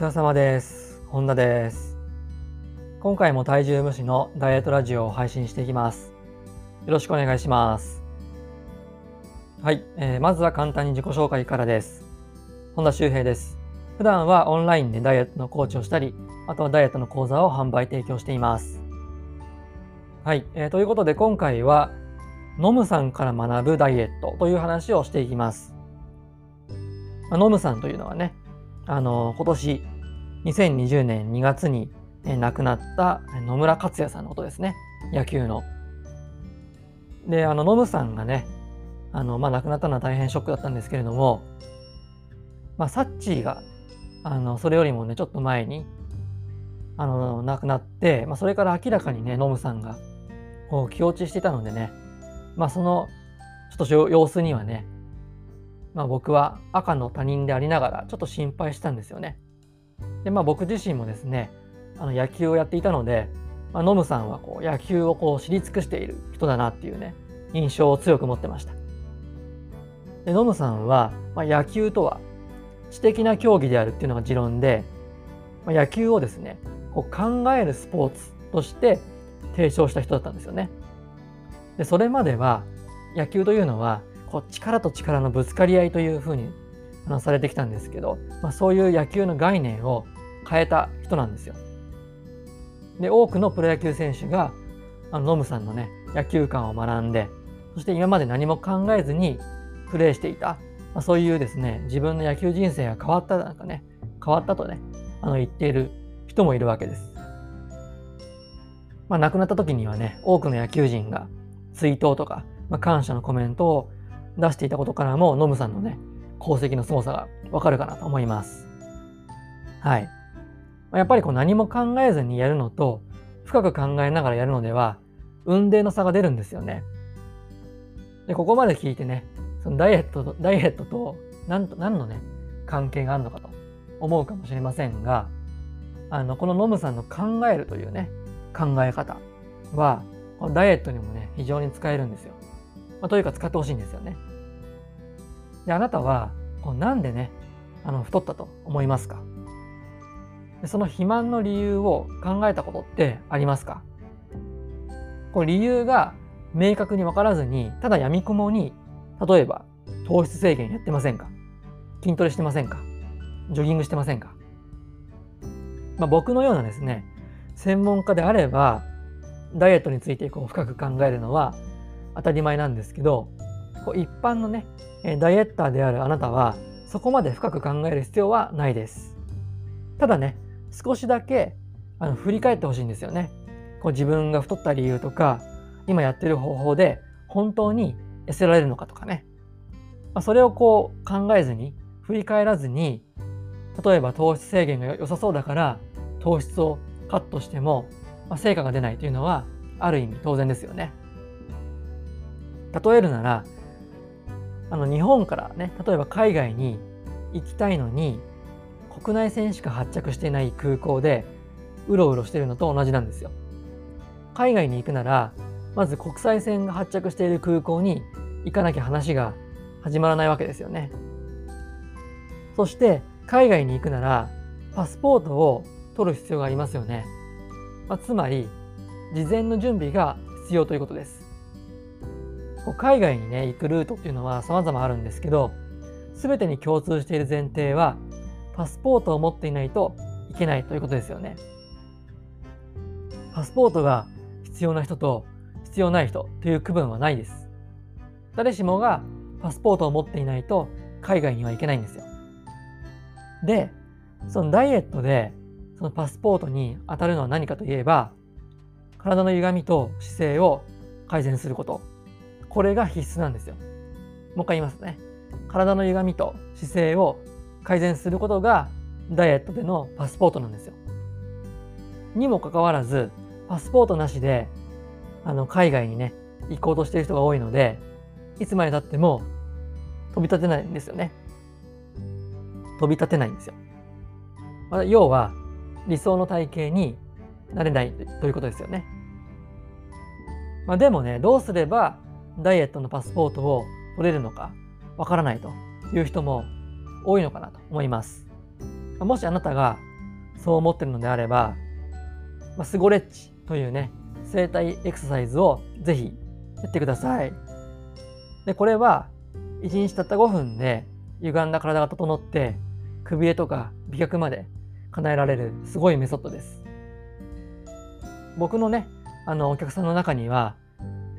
疲れ様です。本田です。今回も体重無視のダイエットラジオを配信していきます。よろしくお願いします。はい、えーまずは簡単に自己紹介からです。本田修平です。普段はオンラインでダイエットのコーチをしたり、あとはダイエットの講座を販売提供しています。はい、えーということで今回は、ノムさんから学ぶダイエットという話をしていきます。まあノムさんというのはね、あの今年2020年2月に亡くなった野村克也さんのことですね野球の。であのノムさんがねあの、まあ、亡くなったのは大変ショックだったんですけれども、まあ、サッチーがあのそれよりもねちょっと前にあの亡くなって、まあ、それから明らかにねノムさんがこう気落ちしてたのでね、まあ、そのちょっと様子にはねまあ、僕は赤の他人でありながらちょっと心配したんですよね。でまあ僕自身もですねあの野球をやっていたので、まあ、ノムさんはこう野球をこう知り尽くしている人だなっていうね印象を強く持ってました。でノムさんは、まあ、野球とは知的な競技であるっていうのが持論で、まあ、野球をですねこう考えるスポーツとして提唱した人だったんですよね。でそれまでは野球というのはこう力と力のぶつかり合いというふうにあのされてきたんですけど、まあ、そういう野球の概念を変えた人なんですよ。で多くのプロ野球選手があのノムさんのね野球観を学んでそして今まで何も考えずにプレーしていた、まあ、そういうですね自分の野球人生が変わったなんかね変わったとねあの言っている人もいるわけです。まあ、亡くなった時にはね多くの野球人が追悼とか、まあ、感謝のコメントを出していたことからもノムさんのね功績の凄さがわかるかなと思います。はい。やっぱりこう何も考えずにやるのと深く考えながらやるのでは運命の差が出るんですよね。でここまで聞いてねそのダイエットとダイエットと何と何のね関係があるのかと思うかもしれませんがあのこのノムさんの考えるというね考え方はダイエットにもね非常に使えるんですよ。まあ、というか使ってほしいんですよね。であなたはこうなんでねあの太ったと思いますか？でその肥満の理由を考えたことってありますか？こう理由が明確に分からずにただやみくもに例えば糖質制限やってませんか？筋トレしてませんか？ジョギングしてませんか、まあ、僕のようなですね専門家であればダイエットについてこう深く考えるのは当たり前なんですけどこう一般のねダイエッターであるあなたはそこまで深く考える必要はないです。ただね少しだけあの振り返ってほしいんですよね。こう自分が太った理由とか今やってる方法で本当に痩せられるのかとかね、まあ、それをこう考えずに振り返らずに例えば糖質制限が良さそうだから糖質をカットしても、まあ、成果が出ないというのはある意味当然ですよね。例えるならあの日本からね例えば海外に行きたいのに国内線しか発着していない空港でうろうろしてるのと同じなんですよ。海外に行くならまず国際線が発着している空港に行かなきゃ話が始まらないわけですよね。そして海外に行くならパスポートを取る必要がありますよね。まあ、つまり事前の準備が必要ということです。海外にね行くルートっていうのは様々あるんですけど全てに共通している前提はパスポートを持っていないといけないということですよね。パスポートが必要な人と必要ない人という区分はないです。誰しもがパスポートを持っていないと海外には行けないんですよ。で、そのダイエットでそのパスポートに当たるのは何かといえば体の歪みと姿勢を改善することこれが必須なんですよ。もう一回言いますね。体の歪みと姿勢を改善することがダイエットでのパスポートなんですよ。にもかかわらず、パスポートなしであの海外にね、行こうとしている人が多いので、いつまでたっても飛び立てないんですよね。飛び立てないんですよ。まあ、要は理想の体型になれないということですよね。まあ、でもね、どうすればダイエットのパスポートを取れるのかわからないという人も多いのかなと思います。もしあなたがそう思ってるのであれば、まあ、スゴレッチというね、整体エクササイズをぜひやってください。で、これは1日たった5分で歪んだ体が整ってくびれとか美脚まで叶えられるすごいメソッドです。僕のね、あのお客さんの中には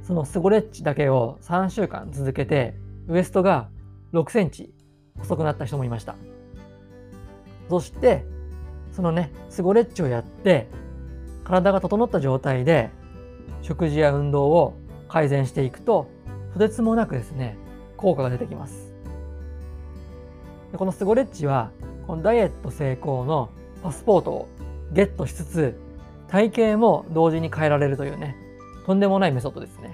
そのスゴレッチだけを3週間続けてウエストが6センチ細くなった人もいました。そしてそのねスゴレッチをやって体が整った状態で食事や運動を改善していくととてつもなくですね効果が出てきます。でこのスゴレッチはこのダイエット成功のパスポートをゲットしつつ体型も同時に変えられるというねとんでもないメソッドですね。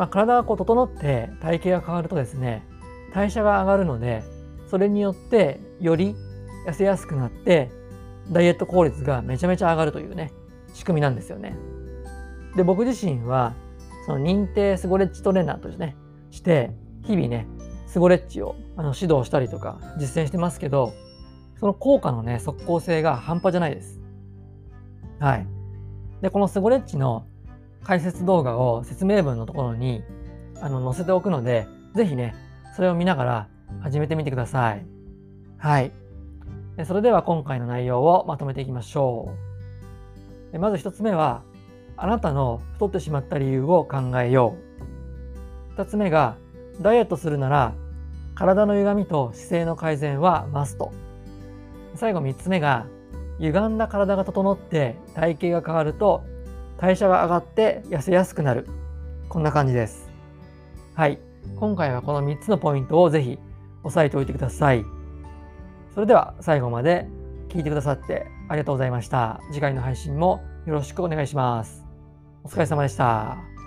まあ、体がこう整って体型が変わるとですね代謝が上がるのでそれによってより痩せやすくなってダイエット効率がめちゃめちゃ上がるというね仕組みなんですよね。で僕自身はその認定スゴレッチトレーナーとしてねして日々ねスゴレッチをあの指導したりとか実践してますけどその効果のね即効性が半端じゃないです。はい。でこのスゴレッチの解説動画を説明文のところにあの載せておくので是非ねそれを見ながら始めてみてください。はい。それでは今回の内容をまとめていきましょう。まず1つ目はあなたの太ってしまった理由を考えよう。2つ目がダイエットするなら体の歪みと姿勢の改善はマスト。最後3つ目が歪んだ体が整って体型が変わると代謝が上がって痩せやすくなる。こんな感じです。はい。今回はこの3つのポイントをぜひ押さえておいてください。それでは最後まで聞いてくださってありがとうございました。次回の配信もよろしくお願いします。お疲れ様でした。